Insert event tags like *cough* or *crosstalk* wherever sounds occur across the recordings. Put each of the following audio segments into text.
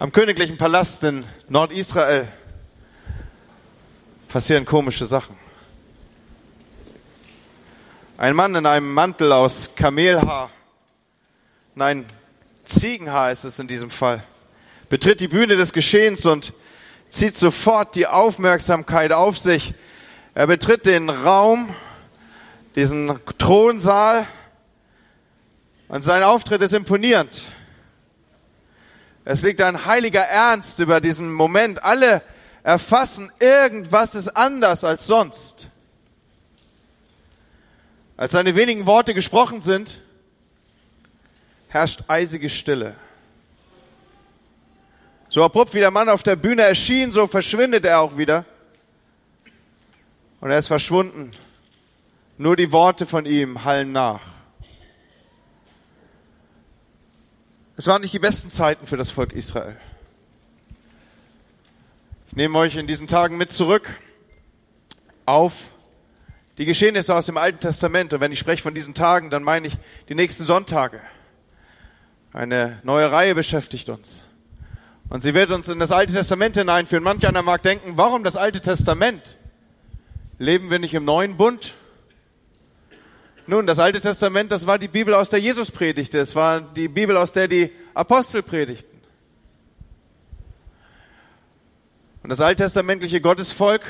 Am königlichen Palast in Nordisrael passieren komische Sachen. Ein Mann in einem Mantel aus Kamelhaar, nein, Ziegenhaar ist es in diesem Fall, betritt die Bühne des Geschehens und zieht sofort die Aufmerksamkeit auf sich. Er betritt den Raum, diesen Thronsaal, und sein Auftritt ist imponierend. Es liegt ein heiliger Ernst über diesen Moment. Alle erfassen, irgendwas ist anders als sonst. Als seine wenigen Worte gesprochen sind, herrscht eisige Stille. So abrupt wie der Mann auf der Bühne erschien, so verschwindet er auch wieder. Und er ist verschwunden. Nur die Worte von ihm hallen nach. Es waren nicht die besten Zeiten für das Volk Israel. Ich nehme euch in diesen Tagen mit zurück auf die Geschehnisse aus dem Alten Testament. Und wenn ich spreche von diesen Tagen, dann meine ich die nächsten Sonntage. Eine neue Reihe beschäftigt uns. Und sie wird uns in das Alte Testament hineinführen. Manch einer mag denken, warum das Alte Testament? Leben wir nicht im neuen Bund? Nun, das Alte Testament, das war die Bibel, aus der Jesus predigte. Es war die Bibel, aus der die Apostel predigten. Und das alttestamentliche Gottesvolk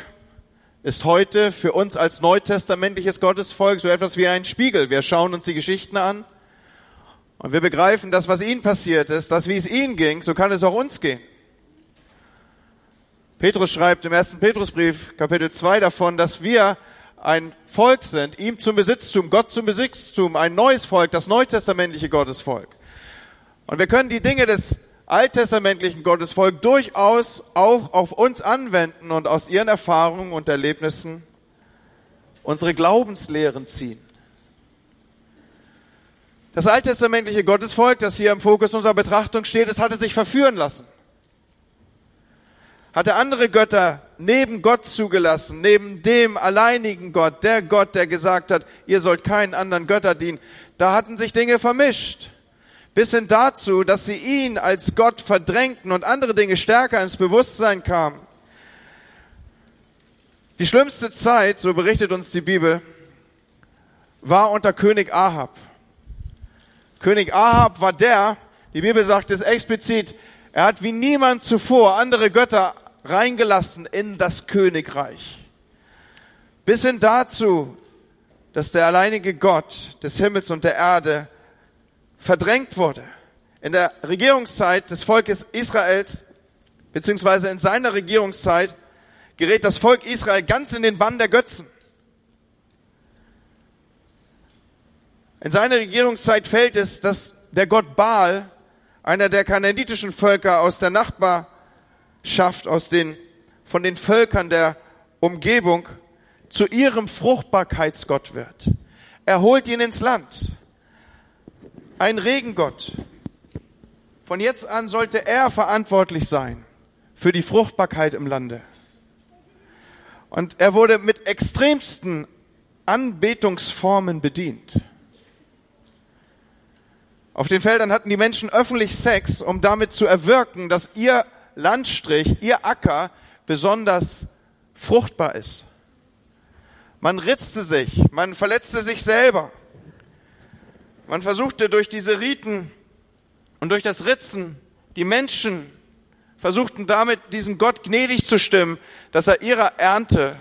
ist heute für uns als neutestamentliches Gottesvolk so etwas wie ein Spiegel. Wir schauen uns die Geschichten an und wir begreifen, dass was ihnen passiert ist, dass wie es ihnen ging, so kann es auch uns gehen. Petrus schreibt im ersten Petrusbrief, Kapitel 2 davon, dass wir ein Volk sind, ihm zum Besitztum, Gott zum Besitztum, ein neues Volk, das neutestamentliche Gottesvolk. Und wir können die Dinge des alttestamentlichen Gottesvolk durchaus auch auf uns anwenden und aus ihren Erfahrungen und Erlebnissen unsere Glaubenslehren ziehen. Das alttestamentliche Gottesvolk, das hier im Fokus unserer Betrachtung steht, es hatte sich verführen lassen hatte andere Götter neben Gott zugelassen, neben dem alleinigen Gott, der Gott, der gesagt hat, ihr sollt keinen anderen Götter dienen. Da hatten sich Dinge vermischt. Bis hin dazu, dass sie ihn als Gott verdrängten und andere Dinge stärker ins Bewusstsein kamen. Die schlimmste Zeit, so berichtet uns die Bibel, war unter König Ahab. König Ahab war der, die Bibel sagt es explizit, er hat wie niemand zuvor andere Götter reingelassen in das Königreich. Bis hin dazu, dass der alleinige Gott des Himmels und der Erde verdrängt wurde. In der Regierungszeit des Volkes Israels, beziehungsweise in seiner Regierungszeit, gerät das Volk Israel ganz in den Bann der Götzen. In seiner Regierungszeit fällt es, dass der Gott Baal, einer der kanaditischen Völker aus der Nachbar schafft aus den, von den Völkern der Umgebung zu ihrem Fruchtbarkeitsgott wird. Er holt ihn ins Land. Ein Regengott. Von jetzt an sollte er verantwortlich sein für die Fruchtbarkeit im Lande. Und er wurde mit extremsten Anbetungsformen bedient. Auf den Feldern hatten die Menschen öffentlich Sex, um damit zu erwirken, dass ihr Landstrich, ihr Acker besonders fruchtbar ist. Man ritzte sich, man verletzte sich selber. Man versuchte durch diese Riten und durch das Ritzen die Menschen versuchten damit diesen Gott gnädig zu stimmen, dass er ihrer Ernte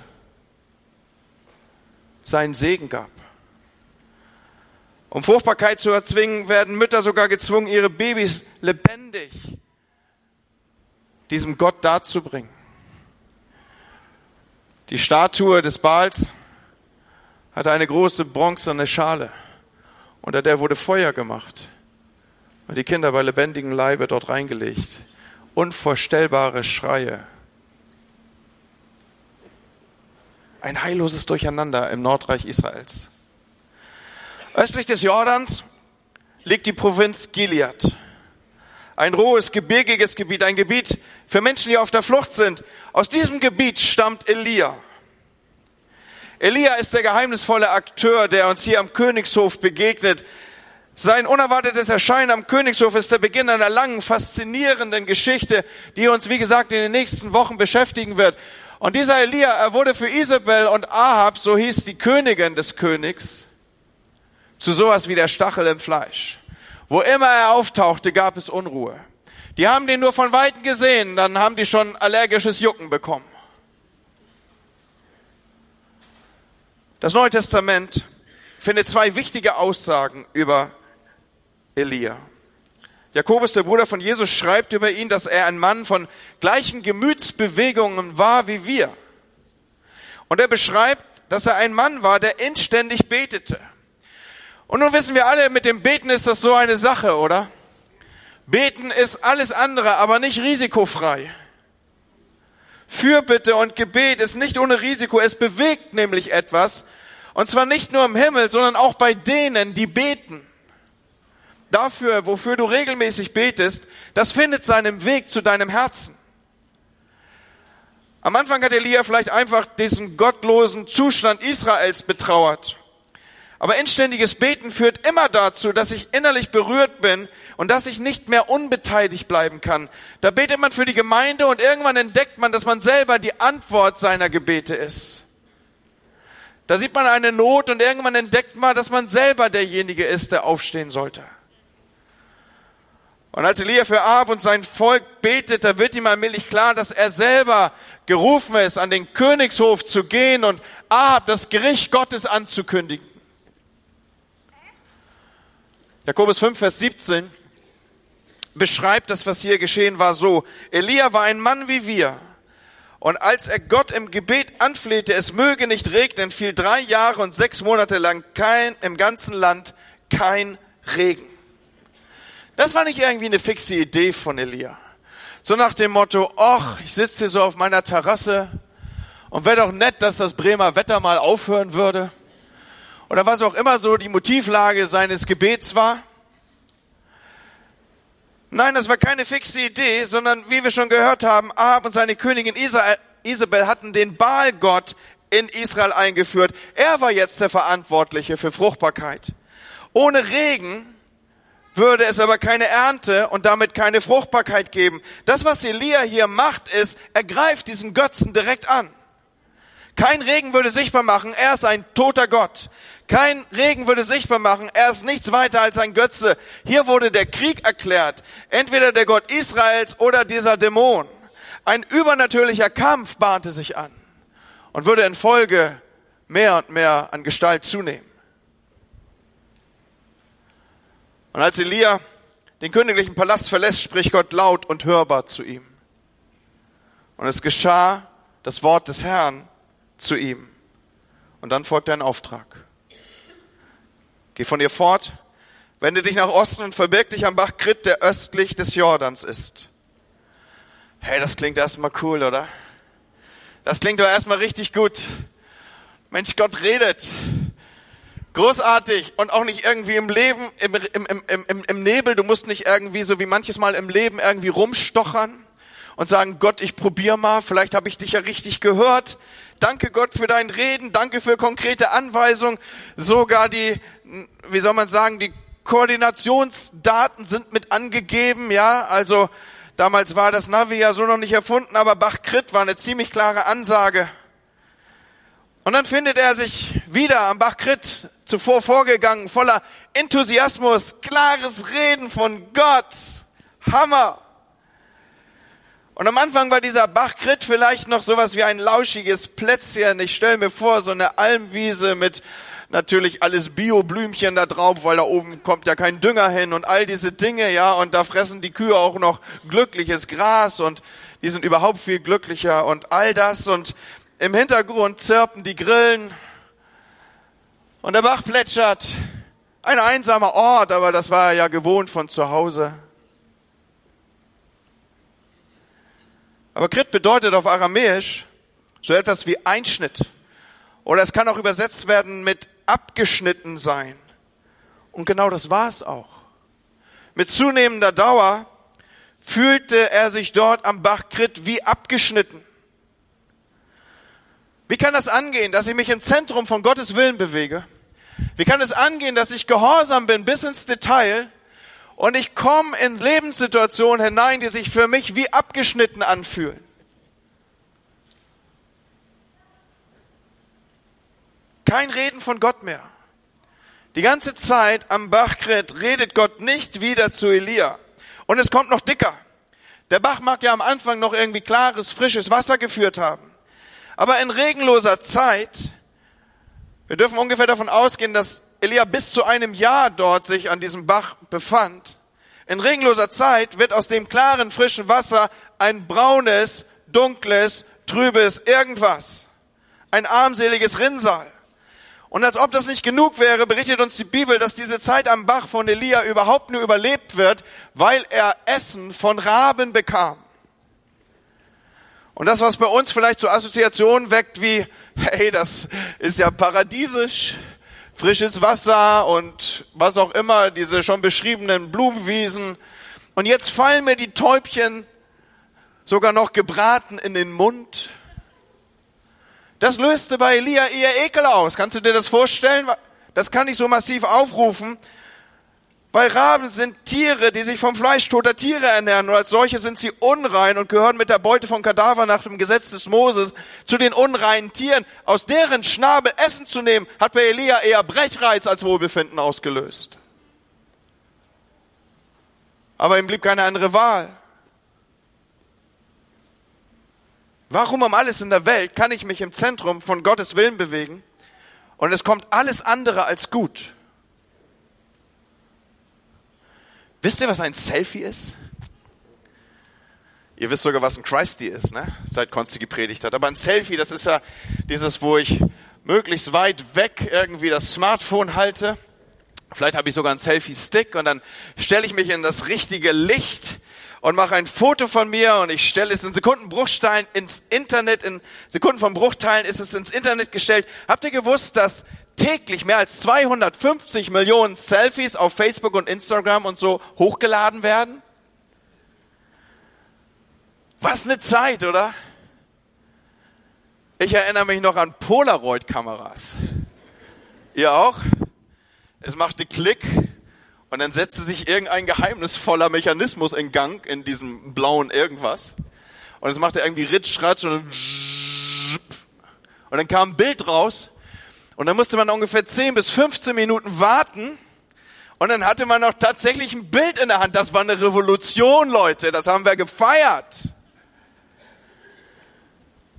seinen Segen gab. Um Fruchtbarkeit zu erzwingen, werden Mütter sogar gezwungen, ihre Babys lebendig diesem Gott darzubringen. Die Statue des Baals hatte eine große bronzene Schale. Unter der wurde Feuer gemacht und die Kinder bei lebendigem Leibe dort reingelegt. Unvorstellbare Schreie. Ein heilloses Durcheinander im Nordreich Israels. Östlich des Jordans liegt die Provinz Gilead ein rohes, gebirgiges Gebiet, ein Gebiet für Menschen, die auf der Flucht sind. Aus diesem Gebiet stammt Elia. Elia ist der geheimnisvolle Akteur, der uns hier am Königshof begegnet. Sein unerwartetes Erscheinen am Königshof ist der Beginn einer langen, faszinierenden Geschichte, die uns, wie gesagt, in den nächsten Wochen beschäftigen wird. Und dieser Elia, er wurde für Isabel und Ahab, so hieß die Königin des Königs, zu sowas wie der Stachel im Fleisch. Wo immer er auftauchte, gab es Unruhe. Die haben den nur von Weitem gesehen, dann haben die schon allergisches Jucken bekommen. Das Neue Testament findet zwei wichtige Aussagen über Elia. Jakobus, der Bruder von Jesus, schreibt über ihn, dass er ein Mann von gleichen Gemütsbewegungen war wie wir. Und er beschreibt, dass er ein Mann war, der inständig betete. Und nun wissen wir alle, mit dem Beten ist das so eine Sache, oder? Beten ist alles andere, aber nicht risikofrei. Fürbitte und Gebet ist nicht ohne Risiko. Es bewegt nämlich etwas. Und zwar nicht nur im Himmel, sondern auch bei denen, die beten dafür, wofür du regelmäßig betest, das findet seinen Weg zu deinem Herzen. Am Anfang hat Elia vielleicht einfach diesen gottlosen Zustand Israels betrauert. Aber inständiges Beten führt immer dazu, dass ich innerlich berührt bin und dass ich nicht mehr unbeteiligt bleiben kann. Da betet man für die Gemeinde und irgendwann entdeckt man, dass man selber die Antwort seiner Gebete ist. Da sieht man eine Not und irgendwann entdeckt man, dass man selber derjenige ist, der aufstehen sollte. Und als Elia für Ahab und sein Volk betet, da wird ihm allmählich klar, dass er selber gerufen ist, an den Königshof zu gehen und Ahab das Gericht Gottes anzukündigen. Jakobus 5, Vers 17 beschreibt das, was hier geschehen war, so. Elia war ein Mann wie wir. Und als er Gott im Gebet anflehte, es möge nicht regnen, fiel drei Jahre und sechs Monate lang kein, im ganzen Land kein Regen. Das war nicht irgendwie eine fixe Idee von Elia. So nach dem Motto, ach, ich sitze hier so auf meiner Terrasse und wäre doch nett, dass das Bremer Wetter mal aufhören würde. Oder was auch immer so die Motivlage seines Gebets war. Nein, das war keine fixe Idee, sondern wie wir schon gehört haben, Ahab und seine Königin Isabel hatten den Baalgott in Israel eingeführt. Er war jetzt der Verantwortliche für Fruchtbarkeit. Ohne Regen würde es aber keine Ernte und damit keine Fruchtbarkeit geben. Das, was Elia hier macht, ist, er greift diesen Götzen direkt an. Kein Regen würde sichtbar machen, er ist ein toter Gott. Kein Regen würde sichtbar machen, er ist nichts weiter als ein Götze. Hier wurde der Krieg erklärt, entweder der Gott Israels oder dieser Dämon. Ein übernatürlicher Kampf bahnte sich an und würde in Folge mehr und mehr an Gestalt zunehmen. Und als Elia den königlichen Palast verlässt, spricht Gott laut und hörbar zu ihm. Und es geschah das Wort des Herrn zu ihm. Und dann folgt ein Auftrag. Geh von ihr fort, wende dich nach Osten und verbirg dich am Bach Krit, der östlich des Jordans ist. Hey, das klingt erstmal cool, oder? Das klingt doch erstmal richtig gut. Mensch, Gott redet. Großartig und auch nicht irgendwie im Leben, im, im, im, im, im Nebel. Du musst nicht irgendwie so wie manches Mal im Leben irgendwie rumstochern und sagen, Gott, ich probier mal, vielleicht habe ich dich ja richtig gehört. Danke Gott für dein Reden, danke für konkrete Anweisungen. Sogar die, wie soll man sagen, die Koordinationsdaten sind mit angegeben, ja, also damals war das Navi ja so noch nicht erfunden, aber Bach-Krit war eine ziemlich klare Ansage. Und dann findet er sich wieder am Bach-Krit zuvor vorgegangen, voller Enthusiasmus, klares Reden von Gott. Hammer. Und am Anfang war dieser Bachkrit vielleicht noch sowas wie ein lauschiges Plätzchen. Ich stelle mir vor, so eine Almwiese mit natürlich alles Bio-Blümchen da drauf, weil da oben kommt ja kein Dünger hin und all diese Dinge, ja, und da fressen die Kühe auch noch glückliches Gras und die sind überhaupt viel glücklicher und all das und im Hintergrund zirpen die Grillen und der Bach plätschert. Ein einsamer Ort, aber das war er ja gewohnt von zu Hause. Aber Krit bedeutet auf Aramäisch so etwas wie Einschnitt. Oder es kann auch übersetzt werden mit abgeschnitten sein. Und genau das war es auch. Mit zunehmender Dauer fühlte er sich dort am Bach Krit wie abgeschnitten. Wie kann das angehen, dass ich mich im Zentrum von Gottes Willen bewege, Wie kann es angehen, dass ich gehorsam bin bis ins Detail und ich komme in Lebenssituationen hinein, die sich für mich wie abgeschnitten anfühlen? Kein Reden von Gott mehr. Die ganze Zeit am Bachkrit redet Gott nicht wieder zu Elia. Und es kommt noch dicker. Der Bach mag ja am Anfang noch irgendwie klares, frisches Wasser geführt haben. Aber in regenloser Zeit, wir dürfen ungefähr davon ausgehen, dass Elia bis zu einem Jahr dort sich an diesem Bach befand. In regenloser Zeit wird aus dem klaren, frischen Wasser ein braunes, dunkles, trübes irgendwas. Ein armseliges Rinnsal. Und als ob das nicht genug wäre, berichtet uns die Bibel, dass diese Zeit am Bach von Elia überhaupt nur überlebt wird, weil er Essen von Raben bekam. Und das, was bei uns vielleicht so Assoziationen weckt wie, hey, das ist ja paradiesisch, frisches Wasser und was auch immer, diese schon beschriebenen Blumenwiesen. Und jetzt fallen mir die Täubchen sogar noch gebraten in den Mund. Das löste bei Elia eher Ekel aus. Kannst du dir das vorstellen? Das kann ich so massiv aufrufen, weil Raben sind Tiere, die sich vom Fleisch toter Tiere ernähren und als solche sind sie unrein und gehören mit der Beute von Kadaver nach dem Gesetz des Moses zu den unreinen Tieren. Aus deren Schnabel Essen zu nehmen, hat bei Elia eher Brechreiz als Wohlbefinden ausgelöst. Aber ihm blieb keine andere Wahl. Warum um alles in der Welt kann ich mich im Zentrum von Gottes Willen bewegen und es kommt alles andere als gut? Wisst ihr, was ein Selfie ist? Ihr wisst sogar, was ein Christy ist, ne? Seit Konsti gepredigt hat. Aber ein Selfie, das ist ja dieses, wo ich möglichst weit weg irgendwie das Smartphone halte. Vielleicht habe ich sogar einen Selfie-Stick und dann stelle ich mich in das richtige Licht und mache ein Foto von mir und ich stelle es in Sekundenbruchteilen ins Internet, in Sekunden von Bruchteilen ist es ins Internet gestellt. Habt ihr gewusst, dass täglich mehr als 250 Millionen Selfies auf Facebook und Instagram und so hochgeladen werden? Was eine Zeit, oder? Ich erinnere mich noch an Polaroid-Kameras. Ihr auch? Es machte Klick und dann setzte sich irgendein geheimnisvoller Mechanismus in Gang in diesem blauen irgendwas. Und es machte irgendwie Ritsch, Ratsch und, und dann kam ein Bild raus. Und dann musste man ungefähr 10 bis 15 Minuten warten. Und dann hatte man noch tatsächlich ein Bild in der Hand. Das war eine Revolution, Leute. Das haben wir gefeiert.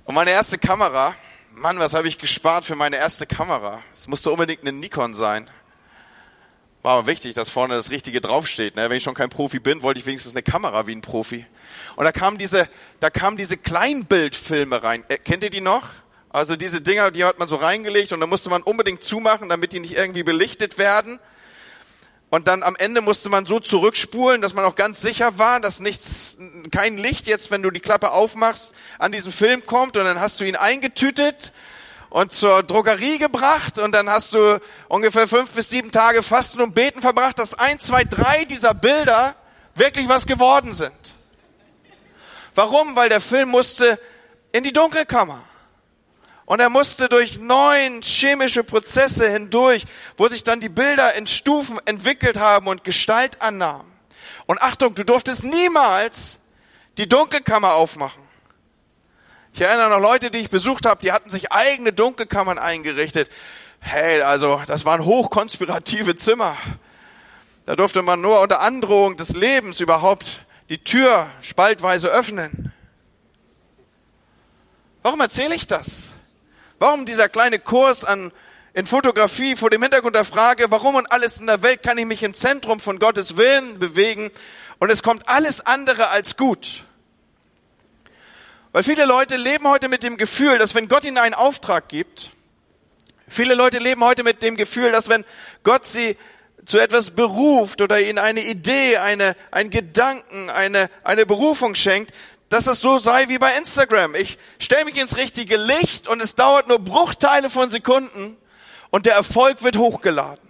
Und meine erste Kamera, Mann, was habe ich gespart für meine erste Kamera? Es musste unbedingt eine Nikon sein. War aber wichtig, dass vorne das Richtige draufsteht. Ne? Wenn ich schon kein Profi bin, wollte ich wenigstens eine Kamera wie ein Profi. Und da kamen diese, da kamen diese Kleinbildfilme rein. Äh, kennt ihr die noch? Also diese Dinger, die hat man so reingelegt und da musste man unbedingt zumachen, damit die nicht irgendwie belichtet werden. Und dann am Ende musste man so zurückspulen, dass man auch ganz sicher war, dass nichts, kein Licht jetzt, wenn du die Klappe aufmachst, an diesen Film kommt und dann hast du ihn eingetütet und zur Drogerie gebracht und dann hast du ungefähr fünf bis sieben Tage Fasten und Beten verbracht, dass ein, zwei, drei dieser Bilder wirklich was geworden sind. Warum? Weil der Film musste in die Dunkelkammer. Und er musste durch neun chemische Prozesse hindurch, wo sich dann die Bilder in Stufen entwickelt haben und Gestalt annahmen. Und Achtung, du durftest niemals die Dunkelkammer aufmachen. Ich erinnere noch Leute, die ich besucht habe, die hatten sich eigene Dunkelkammern eingerichtet. Hey, also das waren hochkonspirative Zimmer. Da durfte man nur unter Androhung des Lebens überhaupt die Tür spaltweise öffnen. Warum erzähle ich das? Warum dieser kleine Kurs an, in Fotografie vor dem Hintergrund der Frage, warum und alles in der Welt kann ich mich im Zentrum von Gottes Willen bewegen und es kommt alles andere als gut? Weil viele Leute leben heute mit dem Gefühl, dass wenn Gott ihnen einen Auftrag gibt, viele Leute leben heute mit dem Gefühl, dass wenn Gott sie zu etwas beruft oder ihnen eine Idee, eine, einen Gedanken, eine, eine Berufung schenkt, dass das so sei wie bei Instagram. Ich stelle mich ins richtige Licht und es dauert nur Bruchteile von Sekunden und der Erfolg wird hochgeladen.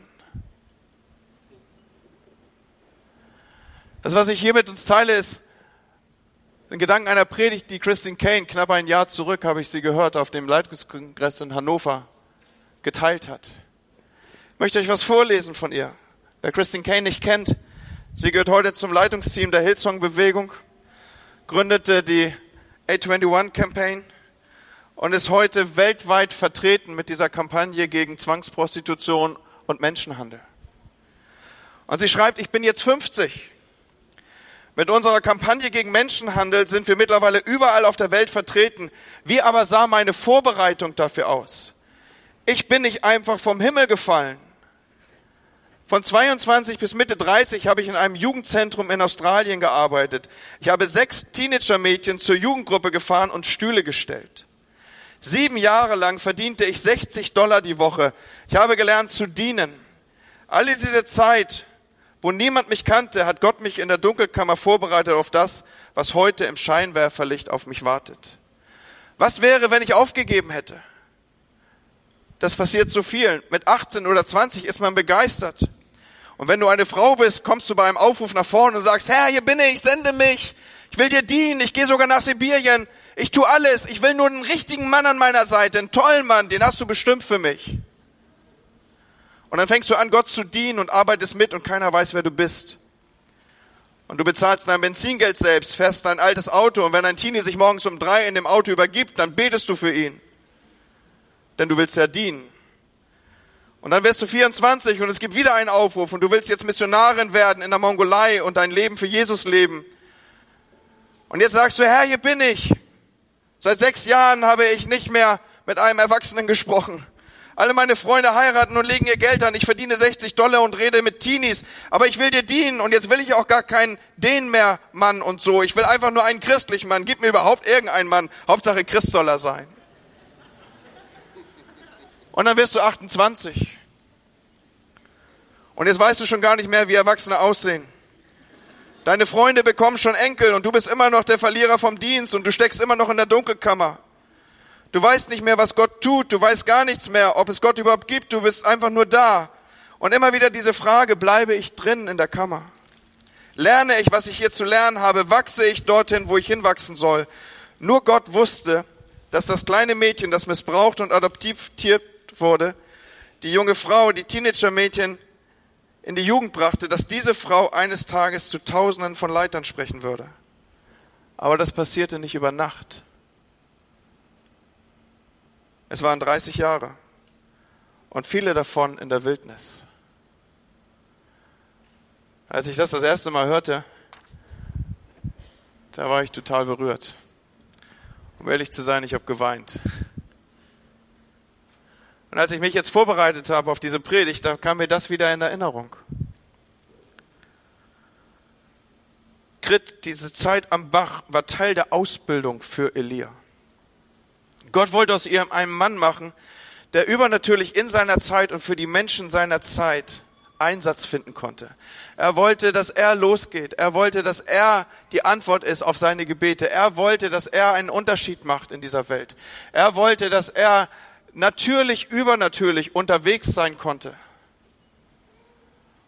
Das, was ich hier mit uns teile, ist, den Gedanken einer Predigt, die Christine Kane knapp ein Jahr zurück, habe ich sie gehört, auf dem Leitungskongress in Hannover geteilt hat. Ich möchte euch was vorlesen von ihr. Wer Christine Kane nicht kennt, sie gehört heute zum Leitungsteam der Hillsong-Bewegung, gründete die A21 Campaign und ist heute weltweit vertreten mit dieser Kampagne gegen Zwangsprostitution und Menschenhandel. Und sie schreibt, ich bin jetzt 50. Mit unserer Kampagne gegen Menschenhandel sind wir mittlerweile überall auf der Welt vertreten. Wie aber sah meine Vorbereitung dafür aus? Ich bin nicht einfach vom Himmel gefallen. Von 22 bis Mitte 30 habe ich in einem Jugendzentrum in Australien gearbeitet. Ich habe sechs Teenager-Mädchen zur Jugendgruppe gefahren und Stühle gestellt. Sieben Jahre lang verdiente ich 60 Dollar die Woche. Ich habe gelernt zu dienen. Alle diese Zeit wo niemand mich kannte, hat Gott mich in der Dunkelkammer vorbereitet auf das, was heute im Scheinwerferlicht auf mich wartet. Was wäre, wenn ich aufgegeben hätte? Das passiert so vielen. Mit 18 oder 20 ist man begeistert. Und wenn du eine Frau bist, kommst du bei einem Aufruf nach vorne und sagst, Herr, hier bin ich, sende mich. Ich will dir dienen, ich gehe sogar nach Sibirien. Ich tu alles. Ich will nur einen richtigen Mann an meiner Seite, einen tollen Mann, den hast du bestimmt für mich. Und dann fängst du an, Gott zu dienen und arbeitest mit und keiner weiß, wer du bist. Und du bezahlst dein Benzingeld selbst, fährst dein altes Auto und wenn ein Teenie sich morgens um drei in dem Auto übergibt, dann betest du für ihn. Denn du willst ja dienen. Und dann wirst du 24 und es gibt wieder einen Aufruf und du willst jetzt Missionarin werden in der Mongolei und dein Leben für Jesus leben. Und jetzt sagst du, Herr, hier bin ich. Seit sechs Jahren habe ich nicht mehr mit einem Erwachsenen gesprochen. Alle meine Freunde heiraten und legen ihr Geld an. Ich verdiene 60 Dollar und rede mit Teenies. Aber ich will dir dienen und jetzt will ich auch gar keinen den mehr Mann und so. Ich will einfach nur einen christlichen Mann. Gib mir überhaupt irgendeinen Mann. Hauptsache Christ soll er sein. Und dann wirst du 28. Und jetzt weißt du schon gar nicht mehr, wie Erwachsene aussehen. Deine Freunde bekommen schon Enkel und du bist immer noch der Verlierer vom Dienst und du steckst immer noch in der Dunkelkammer. Du weißt nicht mehr, was Gott tut. Du weißt gar nichts mehr, ob es Gott überhaupt gibt. Du bist einfach nur da. Und immer wieder diese Frage, bleibe ich drin in der Kammer? Lerne ich, was ich hier zu lernen habe? Wachse ich dorthin, wo ich hinwachsen soll? Nur Gott wusste, dass das kleine Mädchen, das missbraucht und adoptiert wurde, die junge Frau, die Teenager-Mädchen in die Jugend brachte, dass diese Frau eines Tages zu Tausenden von Leitern sprechen würde. Aber das passierte nicht über Nacht. Es waren 30 Jahre und viele davon in der Wildnis. Als ich das das erste Mal hörte, da war ich total berührt. Um ehrlich zu sein, ich habe geweint. Und als ich mich jetzt vorbereitet habe auf diese Predigt, da kam mir das wieder in Erinnerung. Krit, diese Zeit am Bach war Teil der Ausbildung für Elia. Gott wollte aus ihr einen Mann machen, der übernatürlich in seiner Zeit und für die Menschen seiner Zeit Einsatz finden konnte. Er wollte, dass er losgeht. Er wollte, dass er die Antwort ist auf seine Gebete. Er wollte, dass er einen Unterschied macht in dieser Welt. Er wollte, dass er natürlich, übernatürlich unterwegs sein konnte.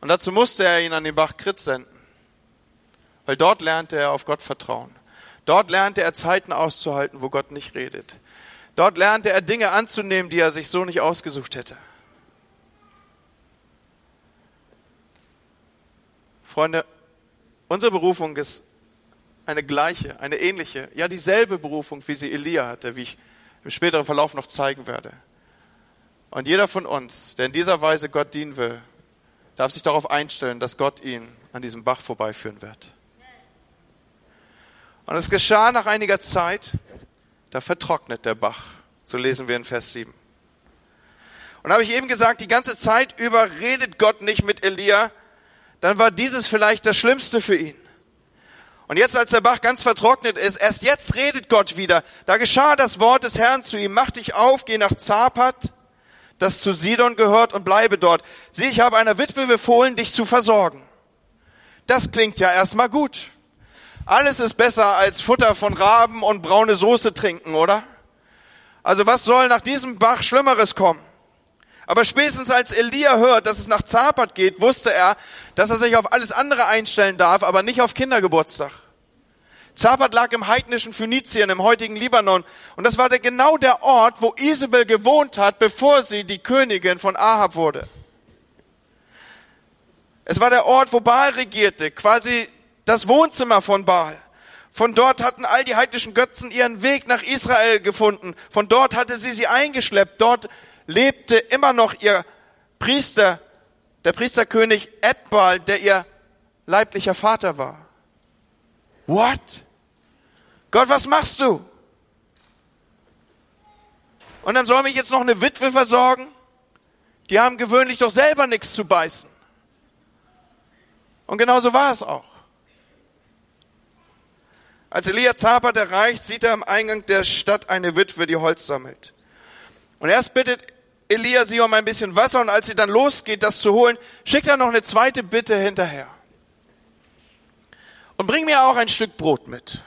Und dazu musste er ihn an den Bach Krit senden. Weil dort lernte er auf Gott vertrauen. Dort lernte er Zeiten auszuhalten, wo Gott nicht redet. Dort lernte er Dinge anzunehmen, die er sich so nicht ausgesucht hätte. Freunde, unsere Berufung ist eine gleiche, eine ähnliche, ja dieselbe Berufung, wie sie Elia hatte, wie ich im späteren Verlauf noch zeigen werde. Und jeder von uns, der in dieser Weise Gott dienen will, darf sich darauf einstellen, dass Gott ihn an diesem Bach vorbeiführen wird. Und es geschah nach einiger Zeit, da vertrocknet der Bach. So lesen wir in Vers 7. Und habe ich eben gesagt, die ganze Zeit über redet Gott nicht mit Elia, dann war dieses vielleicht das Schlimmste für ihn. Und jetzt, als der Bach ganz vertrocknet ist, erst jetzt redet Gott wieder. Da geschah das Wort des Herrn zu ihm, mach dich auf, geh nach Zapat, das zu Sidon gehört, und bleibe dort. Sieh, ich habe einer Witwe befohlen, dich zu versorgen. Das klingt ja erstmal gut. Alles ist besser als Futter von Raben und braune Soße trinken, oder? Also was soll nach diesem Bach Schlimmeres kommen? Aber spätestens als Elia hört, dass es nach Zapat geht, wusste er, dass er sich auf alles andere einstellen darf, aber nicht auf Kindergeburtstag. Zapat lag im heidnischen Phönizien, im heutigen Libanon. Und das war der, genau der Ort, wo Isabel gewohnt hat, bevor sie die Königin von Ahab wurde. Es war der Ort, wo Baal regierte, quasi das Wohnzimmer von Baal. Von dort hatten all die heidnischen Götzen ihren Weg nach Israel gefunden. Von dort hatte sie sie eingeschleppt. Dort lebte immer noch ihr Priester, der Priesterkönig Edbal, der ihr leiblicher Vater war. What? Gott, was machst du? Und dann soll mich jetzt noch eine Witwe versorgen? Die haben gewöhnlich doch selber nichts zu beißen. Und genauso war es auch. Als Elia Zapat erreicht, sieht er am Eingang der Stadt eine Witwe, die Holz sammelt. Und erst bittet Elia sie um ein bisschen Wasser und als sie dann losgeht, das zu holen, schickt er noch eine zweite Bitte hinterher. Und bring mir auch ein Stück Brot mit.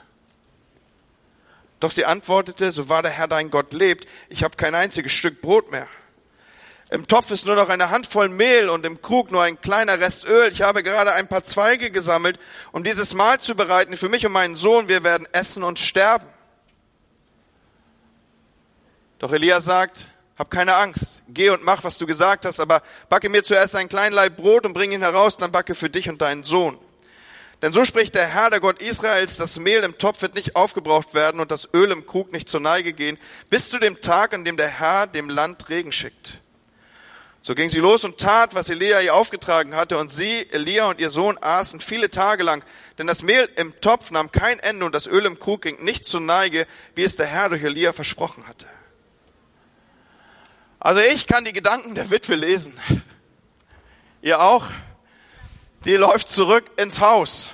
Doch sie antwortete, so wahr der Herr dein Gott lebt, ich habe kein einziges Stück Brot mehr. Im Topf ist nur noch eine Handvoll Mehl und im Krug nur ein kleiner Rest Öl. Ich habe gerade ein paar Zweige gesammelt, um dieses Mahl zu bereiten für mich und meinen Sohn. Wir werden essen und sterben. Doch Elia sagt, hab keine Angst. Geh und mach, was du gesagt hast, aber backe mir zuerst ein klein Leib Brot und bring ihn heraus, dann backe für dich und deinen Sohn. Denn so spricht der Herr, der Gott Israels, das Mehl im Topf wird nicht aufgebraucht werden und das Öl im Krug nicht zur Neige gehen, bis zu dem Tag, an dem der Herr dem Land Regen schickt. So ging sie los und tat, was Elia ihr aufgetragen hatte, und sie, Elia und ihr Sohn aßen viele Tage lang, denn das Mehl im Topf nahm kein Ende und das Öl im Krug ging nicht zur Neige, wie es der Herr durch Elia versprochen hatte. Also ich kann die Gedanken der Witwe lesen. Ihr auch? die läuft zurück ins Haus.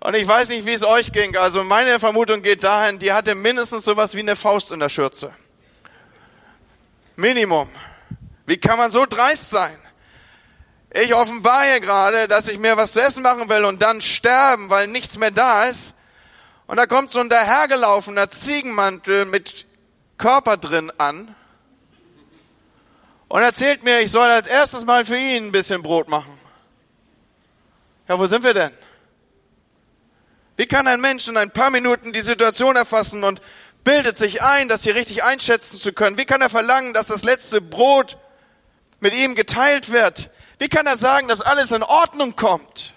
Und ich weiß nicht, wie es euch ging. Also meine Vermutung geht dahin, die hatte mindestens sowas wie eine Faust in der Schürze. Minimum. Wie kann man so dreist sein? Ich offenbar hier gerade, dass ich mir was zu essen machen will und dann sterben, weil nichts mehr da ist. Und da kommt so ein dahergelaufener Ziegenmantel mit Körper drin an und erzählt mir, ich soll als erstes mal für ihn ein bisschen Brot machen. Ja, wo sind wir denn? Wie kann ein Mensch in ein paar Minuten die Situation erfassen und bildet sich ein, das hier richtig einschätzen zu können? Wie kann er verlangen, dass das letzte Brot mit ihm geteilt wird? Wie kann er sagen, dass alles in Ordnung kommt?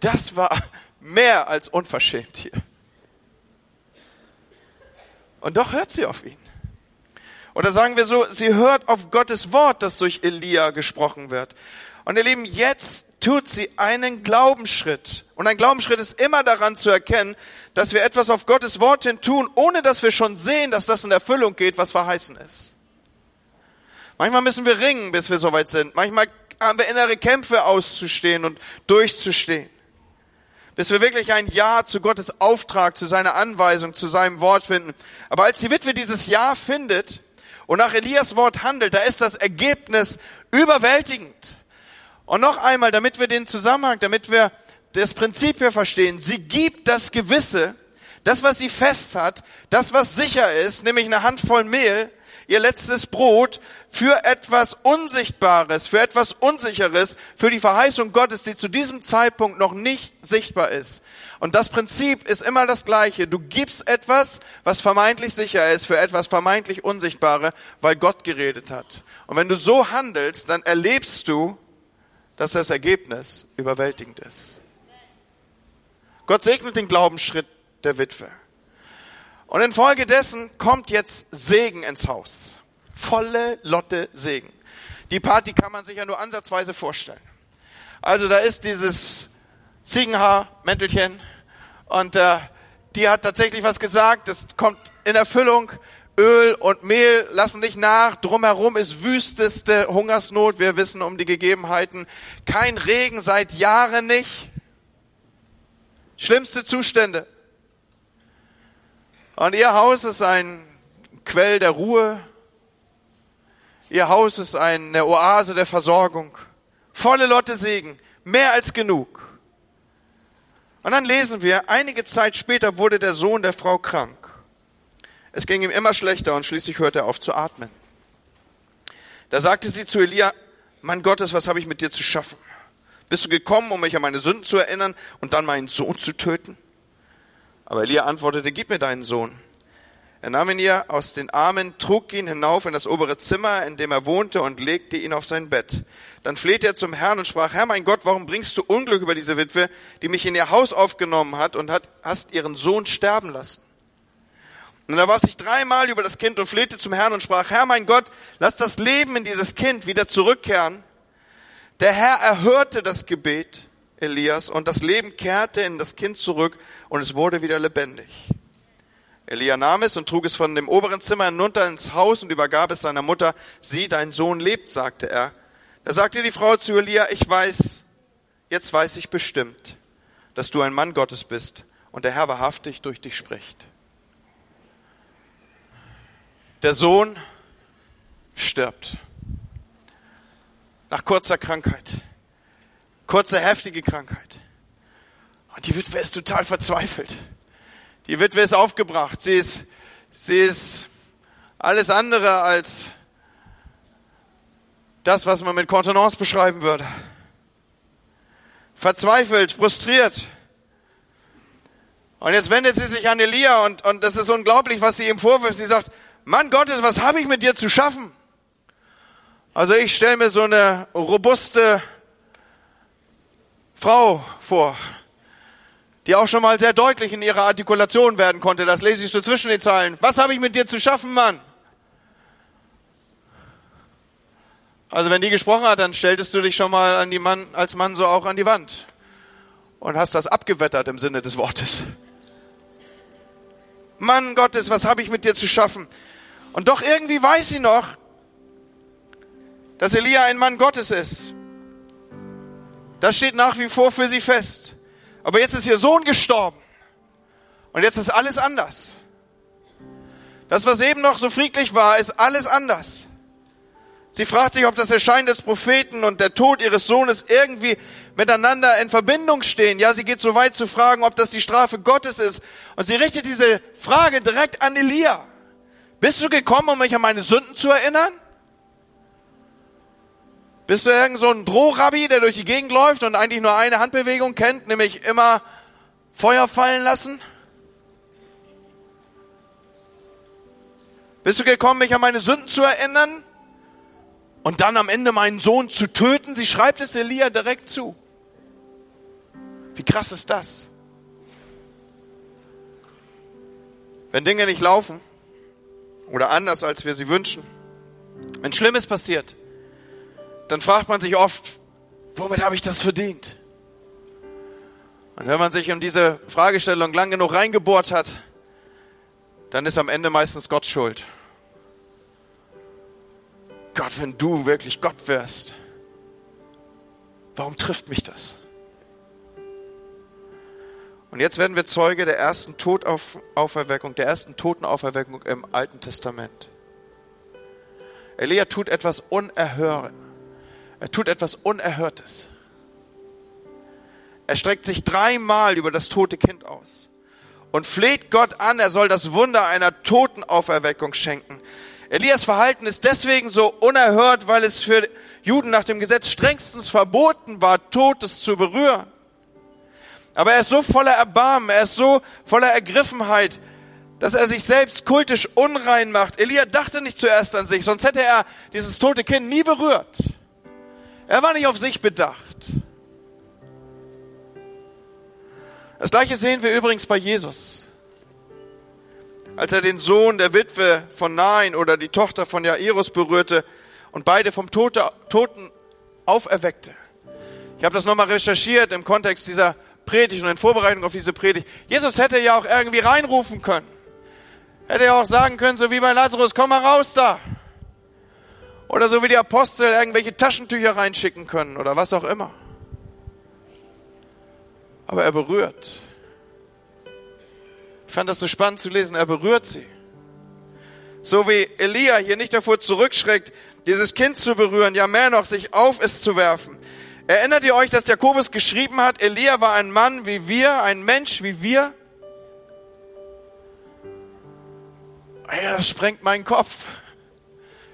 Das war mehr als unverschämt hier. Und doch hört sie auf ihn. Oder sagen wir so, sie hört auf Gottes Wort, das durch Elia gesprochen wird. Und ihr Lieben, jetzt tut sie einen Glaubensschritt. Und ein Glaubensschritt ist immer daran zu erkennen, dass wir etwas auf Gottes Wort hin tun, ohne dass wir schon sehen, dass das in Erfüllung geht, was verheißen ist. Manchmal müssen wir ringen, bis wir soweit sind. Manchmal haben wir innere Kämpfe auszustehen und durchzustehen. Bis wir wirklich ein Ja zu Gottes Auftrag, zu seiner Anweisung, zu seinem Wort finden. Aber als die Witwe dieses Ja findet und nach Elias Wort handelt, da ist das Ergebnis überwältigend. Und noch einmal, damit wir den Zusammenhang, damit wir das Prinzip hier verstehen, sie gibt das Gewisse, das, was sie fest hat, das, was sicher ist, nämlich eine Handvoll Mehl, ihr letztes Brot, für etwas Unsichtbares, für etwas Unsicheres, für die Verheißung Gottes, die zu diesem Zeitpunkt noch nicht sichtbar ist. Und das Prinzip ist immer das gleiche. Du gibst etwas, was vermeintlich sicher ist, für etwas vermeintlich Unsichtbare, weil Gott geredet hat. Und wenn du so handelst, dann erlebst du, dass das Ergebnis überwältigend ist. Gott segnet den Glaubensschritt der Witwe. Und infolgedessen kommt jetzt Segen ins Haus. Volle Lotte Segen. Die Party kann man sich ja nur ansatzweise vorstellen. Also da ist dieses Ziegenhaar-Mäntelchen und äh, die hat tatsächlich was gesagt, das kommt in Erfüllung Öl und Mehl lassen nicht nach. Drumherum ist wüsteste Hungersnot. Wir wissen um die Gegebenheiten. Kein Regen seit Jahren nicht. Schlimmste Zustände. Und ihr Haus ist ein Quell der Ruhe. Ihr Haus ist eine Oase der Versorgung. Volle Lotte Segen. Mehr als genug. Und dann lesen wir, einige Zeit später wurde der Sohn der Frau krank. Es ging ihm immer schlechter und schließlich hörte er auf zu atmen. Da sagte sie zu Elia, Mann Gottes, was habe ich mit dir zu schaffen? Bist du gekommen, um mich an meine Sünden zu erinnern und dann meinen Sohn zu töten? Aber Elia antwortete, gib mir deinen Sohn. Er nahm ihn ihr aus den Armen, trug ihn hinauf in das obere Zimmer, in dem er wohnte, und legte ihn auf sein Bett. Dann flehte er zum Herrn und sprach, Herr mein Gott, warum bringst du Unglück über diese Witwe, die mich in ihr Haus aufgenommen hat und hat, hast ihren Sohn sterben lassen? Und er warf sich dreimal über das Kind und flehte zum Herrn und sprach, Herr mein Gott, lass das Leben in dieses Kind wieder zurückkehren. Der Herr erhörte das Gebet Elias und das Leben kehrte in das Kind zurück und es wurde wieder lebendig. Elia nahm es und trug es von dem oberen Zimmer hinunter ins Haus und übergab es seiner Mutter. Sieh, dein Sohn lebt, sagte er. Da sagte die Frau zu Elia, ich weiß, jetzt weiß ich bestimmt, dass du ein Mann Gottes bist und der Herr wahrhaftig durch dich spricht. Der Sohn stirbt nach kurzer Krankheit, kurze heftige Krankheit. Und die Witwe ist total verzweifelt. Die Witwe ist aufgebracht. Sie ist, sie ist alles andere als das, was man mit Kontenance beschreiben würde. Verzweifelt, frustriert. Und jetzt wendet sie sich an Elia und, und das ist unglaublich, was sie ihm vorwirft. Sie sagt, Mann Gottes, was habe ich mit dir zu schaffen? Also ich stelle mir so eine robuste Frau vor, die auch schon mal sehr deutlich in ihrer Artikulation werden konnte. Das lese ich so zwischen den Zeilen. Was habe ich mit dir zu schaffen, Mann? Also wenn die gesprochen hat, dann stelltest du dich schon mal an die Mann, als Mann so auch an die Wand und hast das abgewettert im Sinne des Wortes. Mann Gottes, was habe ich mit dir zu schaffen? Und doch irgendwie weiß sie noch, dass Elia ein Mann Gottes ist. Das steht nach wie vor für sie fest. Aber jetzt ist ihr Sohn gestorben. Und jetzt ist alles anders. Das, was eben noch so friedlich war, ist alles anders. Sie fragt sich, ob das Erscheinen des Propheten und der Tod ihres Sohnes irgendwie miteinander in Verbindung stehen. Ja, sie geht so weit zu fragen, ob das die Strafe Gottes ist. Und sie richtet diese Frage direkt an Elia. Bist du gekommen, um mich an meine Sünden zu erinnern? Bist du irgend so ein Drohrabbi, der durch die Gegend läuft und eigentlich nur eine Handbewegung kennt, nämlich immer Feuer fallen lassen? Bist du gekommen, mich an meine Sünden zu erinnern und dann am Ende meinen Sohn zu töten? Sie schreibt es Elia direkt zu. Wie krass ist das? Wenn Dinge nicht laufen oder anders, als wir sie wünschen, wenn Schlimmes passiert, dann fragt man sich oft, womit habe ich das verdient? Und wenn man sich in diese Fragestellung lang genug reingebohrt hat, dann ist am Ende meistens Gott schuld. Gott, wenn du wirklich Gott wärst, warum trifft mich das? Und jetzt werden wir Zeuge der ersten Todauferweckung, der ersten Totenauferweckung im Alten Testament. Elia tut etwas Unerhörtes. Er tut etwas Unerhörtes. Er streckt sich dreimal über das tote Kind aus und fleht Gott an, er soll das Wunder einer Totenauferweckung schenken. Elias Verhalten ist deswegen so unerhört, weil es für Juden nach dem Gesetz strengstens verboten war, Totes zu berühren. Aber er ist so voller Erbarmen, er ist so voller Ergriffenheit, dass er sich selbst kultisch unrein macht. Elia dachte nicht zuerst an sich, sonst hätte er dieses tote Kind nie berührt. Er war nicht auf sich bedacht. Das gleiche sehen wir übrigens bei Jesus. Als er den Sohn der Witwe von Nain oder die Tochter von Jairus berührte und beide vom Toten auferweckte. Ich habe das nochmal recherchiert im Kontext dieser Predigt und in Vorbereitung auf diese Predigt. Jesus hätte ja auch irgendwie reinrufen können. Hätte ja auch sagen können, so wie bei Lazarus, komm mal raus da. Oder so wie die Apostel irgendwelche Taschentücher reinschicken können oder was auch immer. Aber er berührt. Ich fand das so spannend zu lesen. Er berührt sie. So wie Elia hier nicht davor zurückschreckt, dieses Kind zu berühren, ja mehr noch, sich auf es zu werfen. Erinnert ihr euch, dass Jakobus geschrieben hat, Elia war ein Mann wie wir, ein Mensch wie wir? Ja, das sprengt meinen Kopf.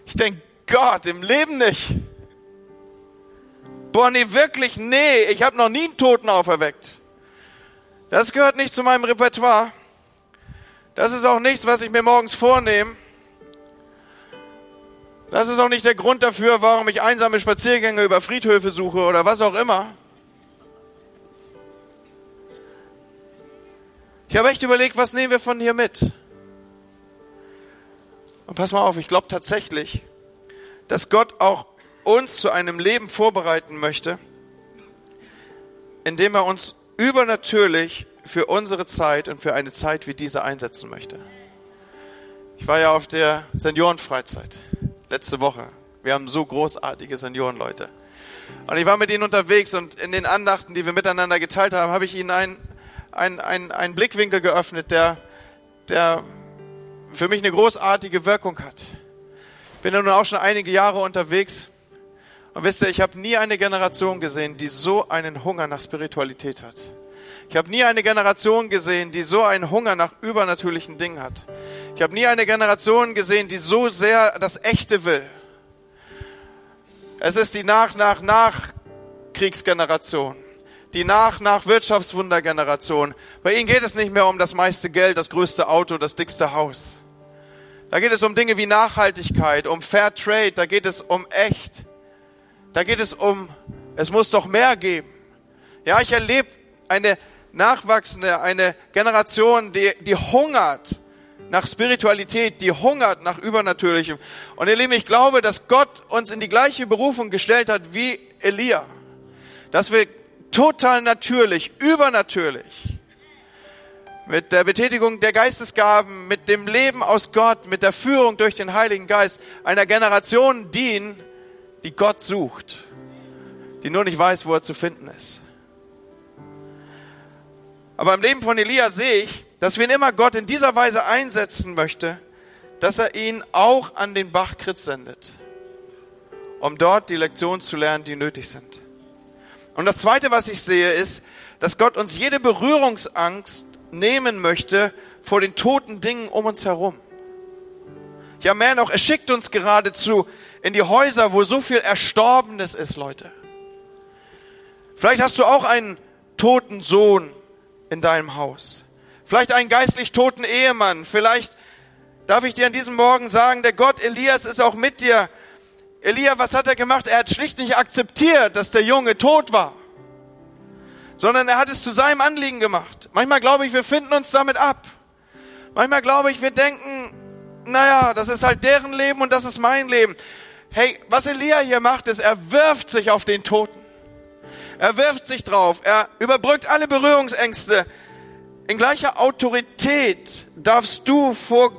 Ich denke, Gott, im Leben nicht. Boah, nee, wirklich, nee, ich habe noch nie einen Toten auferweckt. Das gehört nicht zu meinem Repertoire. Das ist auch nichts, was ich mir morgens vornehme. Das ist auch nicht der Grund dafür, warum ich einsame Spaziergänge über Friedhöfe suche oder was auch immer. Ich habe echt überlegt, was nehmen wir von hier mit? Und pass mal auf, ich glaube tatsächlich, dass Gott auch uns zu einem Leben vorbereiten möchte, indem er uns übernatürlich für unsere Zeit und für eine Zeit wie diese einsetzen möchte. Ich war ja auf der Seniorenfreizeit letzte Woche. Wir haben so großartige Seniorenleute. Und ich war mit ihnen unterwegs und in den Andachten, die wir miteinander geteilt haben, habe ich ihnen einen, einen, einen, einen Blickwinkel geöffnet, der, der für mich eine großartige Wirkung hat. Ich bin nun auch schon einige Jahre unterwegs und wisst ihr, ich habe nie eine Generation gesehen, die so einen Hunger nach Spiritualität hat. Ich habe nie eine Generation gesehen, die so einen Hunger nach übernatürlichen Dingen hat. Ich habe nie eine Generation gesehen, die so sehr das Echte will. Es ist die nach, nach, nach Kriegsgeneration. Die nach, nach Wirtschaftswundergeneration. Bei ihnen geht es nicht mehr um das meiste Geld, das größte Auto, das dickste Haus. Da geht es um Dinge wie Nachhaltigkeit, um Fair Trade, da geht es um echt. Da geht es um, es muss doch mehr geben. Ja, ich erlebe eine nachwachsende, eine Generation, die, die hungert nach Spiritualität, die hungert nach Übernatürlichem. Und ihr Lieben, ich glaube, dass Gott uns in die gleiche Berufung gestellt hat wie Elia. Dass wir total natürlich, übernatürlich, mit der Betätigung der Geistesgaben, mit dem Leben aus Gott, mit der Führung durch den Heiligen Geist einer Generation dienen, die Gott sucht, die nur nicht weiß, wo er zu finden ist. Aber im Leben von Elia sehe ich, dass wen immer Gott in dieser Weise einsetzen möchte, dass er ihn auch an den Bach Kritz sendet, um dort die Lektionen zu lernen, die nötig sind. Und das Zweite, was ich sehe, ist, dass Gott uns jede Berührungsangst nehmen möchte vor den toten Dingen um uns herum. Ja, mehr noch, er schickt uns geradezu in die Häuser, wo so viel Erstorbenes ist, Leute. Vielleicht hast du auch einen toten Sohn in deinem Haus. Vielleicht einen geistlich toten Ehemann. Vielleicht darf ich dir an diesem Morgen sagen, der Gott Elias ist auch mit dir. Elia, was hat er gemacht? Er hat schlicht nicht akzeptiert, dass der Junge tot war, sondern er hat es zu seinem Anliegen gemacht. Manchmal glaube ich, wir finden uns damit ab. Manchmal glaube ich, wir denken, naja, das ist halt deren Leben und das ist mein Leben. Hey, was Elia hier macht, ist, er wirft sich auf den Toten. Er wirft sich drauf. Er überbrückt alle Berührungsängste. In gleicher Autorität darfst du vor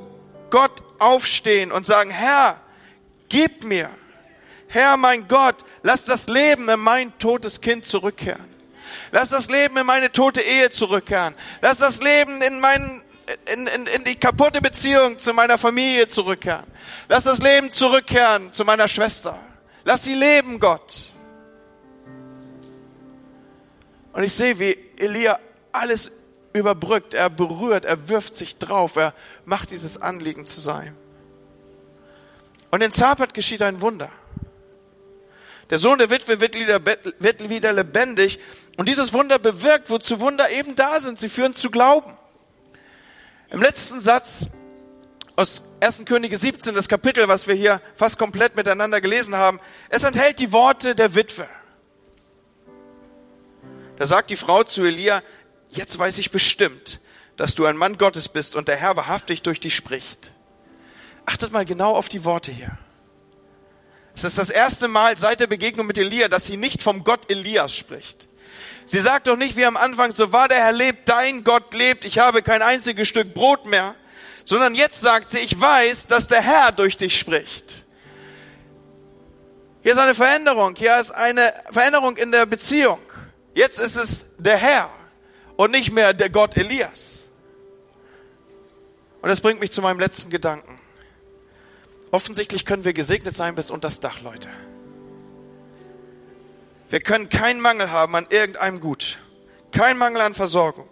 Gott aufstehen und sagen, Herr, gib mir. Herr, mein Gott, lass das Leben in mein totes Kind zurückkehren. Lass das Leben in meine tote Ehe zurückkehren. Lass das Leben in meinen in, in, in die kaputte Beziehung zu meiner Familie zurückkehren. Lass das Leben zurückkehren zu meiner Schwester. Lass sie leben, Gott. Und ich sehe, wie Elia alles überbrückt, er berührt, er wirft sich drauf, er macht dieses Anliegen zu sein. Und in Zapat geschieht ein Wunder. Der Sohn der Witwe wird wieder, wird wieder lebendig und dieses Wunder bewirkt, wozu Wunder eben da sind. Sie führen zu Glauben. Im letzten Satz aus 1. Könige 17, das Kapitel, was wir hier fast komplett miteinander gelesen haben, es enthält die Worte der Witwe. Da sagt die Frau zu Elia, jetzt weiß ich bestimmt, dass du ein Mann Gottes bist und der Herr wahrhaftig durch dich spricht. Achtet mal genau auf die Worte hier. Es ist das erste Mal seit der Begegnung mit Elia, dass sie nicht vom Gott Elias spricht. Sie sagt doch nicht wie am Anfang, so war der Herr lebt, dein Gott lebt, ich habe kein einziges Stück Brot mehr, sondern jetzt sagt sie, ich weiß, dass der Herr durch dich spricht. Hier ist eine Veränderung, hier ist eine Veränderung in der Beziehung. Jetzt ist es der Herr und nicht mehr der Gott Elias. Und das bringt mich zu meinem letzten Gedanken. Offensichtlich können wir gesegnet sein bis unter das Dach, Leute. Wir können keinen Mangel haben an irgendeinem Gut. Kein Mangel an Versorgung.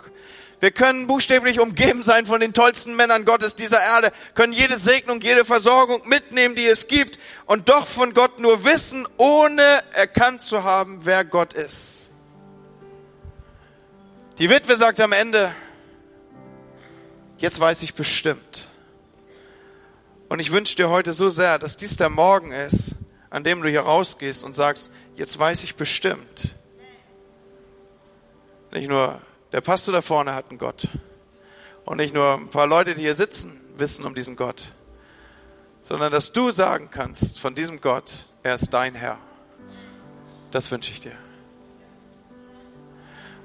Wir können buchstäblich umgeben sein von den tollsten Männern Gottes dieser Erde, können jede Segnung, jede Versorgung mitnehmen, die es gibt und doch von Gott nur wissen, ohne erkannt zu haben, wer Gott ist. Die Witwe sagt am Ende, jetzt weiß ich bestimmt. Und ich wünsche dir heute so sehr, dass dies der Morgen ist, an dem du hier rausgehst und sagst, jetzt weiß ich bestimmt. Nicht nur der Pastor da vorne hat einen Gott. Und nicht nur ein paar Leute, die hier sitzen, wissen um diesen Gott. Sondern dass du sagen kannst von diesem Gott, er ist dein Herr. Das wünsche ich dir.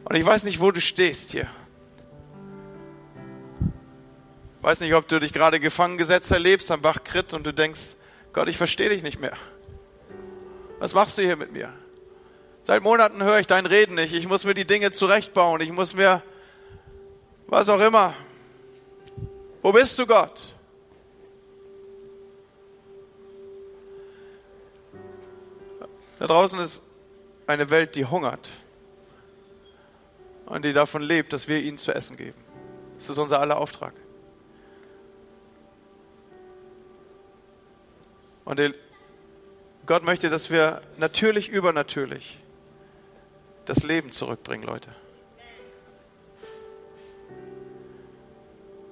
Und ich weiß nicht, wo du stehst hier. Ich weiß nicht, ob du dich gerade gefangen gesetzt erlebst am Bach Krit und du denkst, Gott, ich verstehe dich nicht mehr. Was machst du hier mit mir? Seit Monaten höre ich dein Reden nicht. Ich muss mir die Dinge zurechtbauen. Ich muss mir was auch immer. Wo bist du, Gott? Da draußen ist eine Welt, die hungert und die davon lebt, dass wir ihnen zu essen geben. Das ist unser aller Auftrag. Und Gott möchte, dass wir natürlich übernatürlich das Leben zurückbringen, Leute.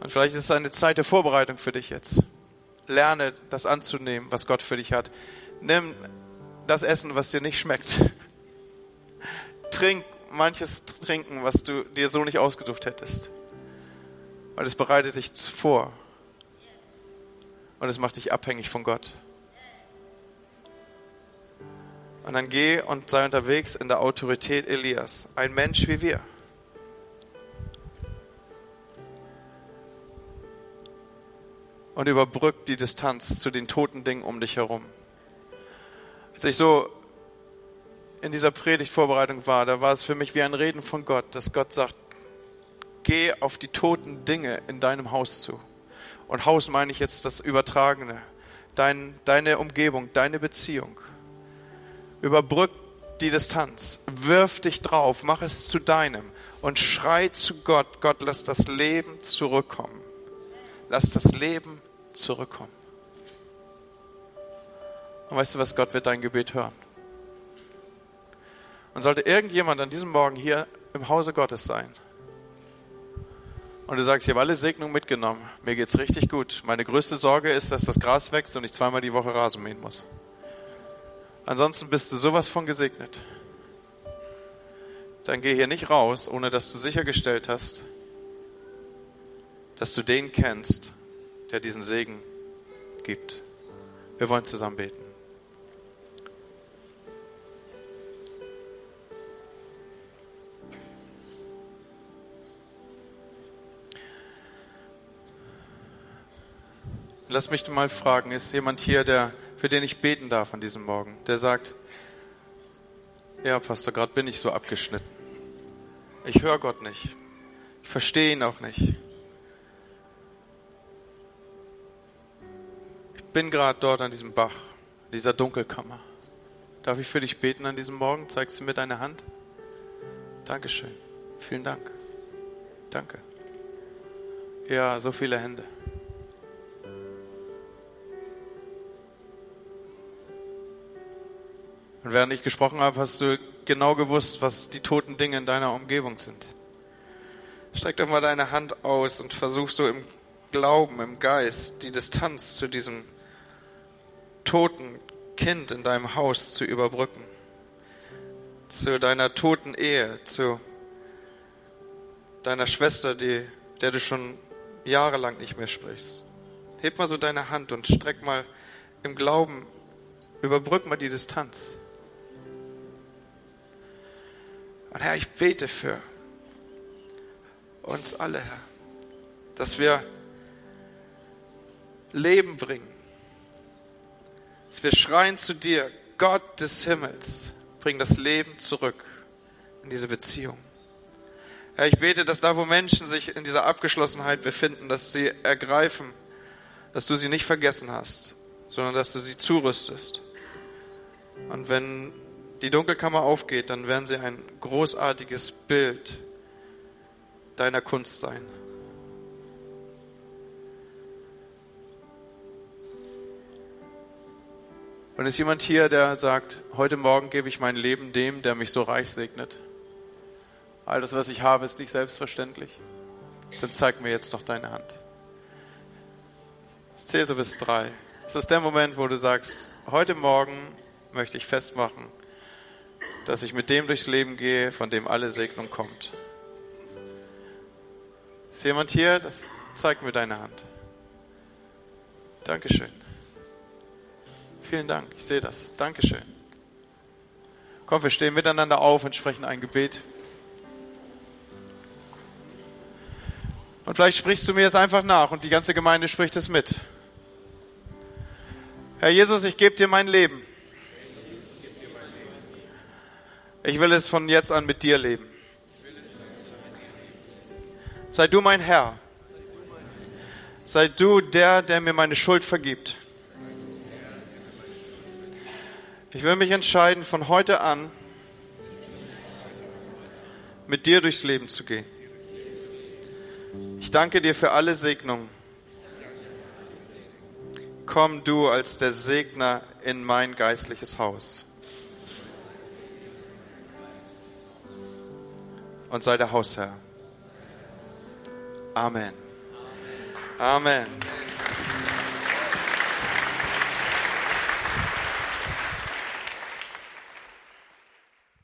Und vielleicht ist es eine Zeit der Vorbereitung für dich jetzt. Lerne das anzunehmen, was Gott für dich hat. Nimm das Essen, was dir nicht schmeckt. *laughs* Trink manches Trinken, was du dir so nicht ausgesucht hättest. Weil es bereitet dich vor. Und es macht dich abhängig von Gott. Und dann geh und sei unterwegs in der Autorität Elias. Ein Mensch wie wir. Und überbrück die Distanz zu den toten Dingen um dich herum. Als ich so in dieser Predigtvorbereitung war, da war es für mich wie ein Reden von Gott, dass Gott sagt, geh auf die toten Dinge in deinem Haus zu. Und Haus meine ich jetzt das Übertragene, dein, deine Umgebung, deine Beziehung. Überbrück die Distanz, wirf dich drauf, mach es zu deinem und schrei zu Gott, Gott, lass das Leben zurückkommen. Lass das Leben zurückkommen. Und weißt du was, Gott wird dein Gebet hören. Und sollte irgendjemand an diesem Morgen hier im Hause Gottes sein und du sagst, ich habe alle Segnungen mitgenommen, mir geht's richtig gut. Meine größte Sorge ist, dass das Gras wächst und ich zweimal die Woche Rasen mähen muss. Ansonsten bist du sowas von gesegnet. Dann geh hier nicht raus, ohne dass du sichergestellt hast, dass du den kennst, der diesen Segen gibt. Wir wollen zusammen beten. Lass mich mal fragen, ist jemand hier, der, für den ich beten darf an diesem Morgen, der sagt, ja, Pastor, gerade bin ich so abgeschnitten. Ich höre Gott nicht. Ich verstehe ihn auch nicht. Ich bin gerade dort an diesem Bach, in dieser Dunkelkammer. Darf ich für dich beten an diesem Morgen? Zeigst du mir deine Hand? Dankeschön. Vielen Dank. Danke. Ja, so viele Hände. Und während ich gesprochen habe, hast du genau gewusst, was die toten Dinge in deiner Umgebung sind. Streck doch mal deine Hand aus und versuch so im Glauben, im Geist, die Distanz zu diesem toten Kind in deinem Haus zu überbrücken. Zu deiner toten Ehe, zu deiner Schwester, die, der du schon jahrelang nicht mehr sprichst. Heb mal so deine Hand und streck mal im Glauben, überbrück mal die Distanz. Und Herr, ich bete für uns alle, Herr, dass wir Leben bringen. Dass wir schreien zu dir, Gott des Himmels, bring das Leben zurück in diese Beziehung. Herr, ich bete, dass da, wo Menschen sich in dieser Abgeschlossenheit befinden, dass sie ergreifen, dass du sie nicht vergessen hast, sondern dass du sie zurüstest. Und wenn die Dunkelkammer aufgeht, dann werden sie ein großartiges Bild deiner Kunst sein. Und ist jemand hier, der sagt, heute Morgen gebe ich mein Leben dem, der mich so reich segnet? All das, was ich habe, ist nicht selbstverständlich. dann zeig mir jetzt doch deine Hand. Ich zähle so bis drei. Es ist der Moment, wo du sagst, heute Morgen möchte ich festmachen, dass ich mit dem durchs Leben gehe, von dem alle Segnung kommt. Ist jemand hier? Das zeigt mir deine Hand. Dankeschön. Vielen Dank. Ich sehe das. Dankeschön. Komm, wir stehen miteinander auf und sprechen ein Gebet. Und vielleicht sprichst du mir jetzt einfach nach und die ganze Gemeinde spricht es mit. Herr Jesus, ich gebe dir mein Leben. Ich will es von jetzt an mit dir leben. Sei du mein Herr. Sei du der, der mir meine Schuld vergibt. Ich will mich entscheiden, von heute an mit dir durchs Leben zu gehen. Ich danke dir für alle Segnungen. Komm du als der Segner in mein geistliches Haus. Und sei der Hausherr. Amen. Amen.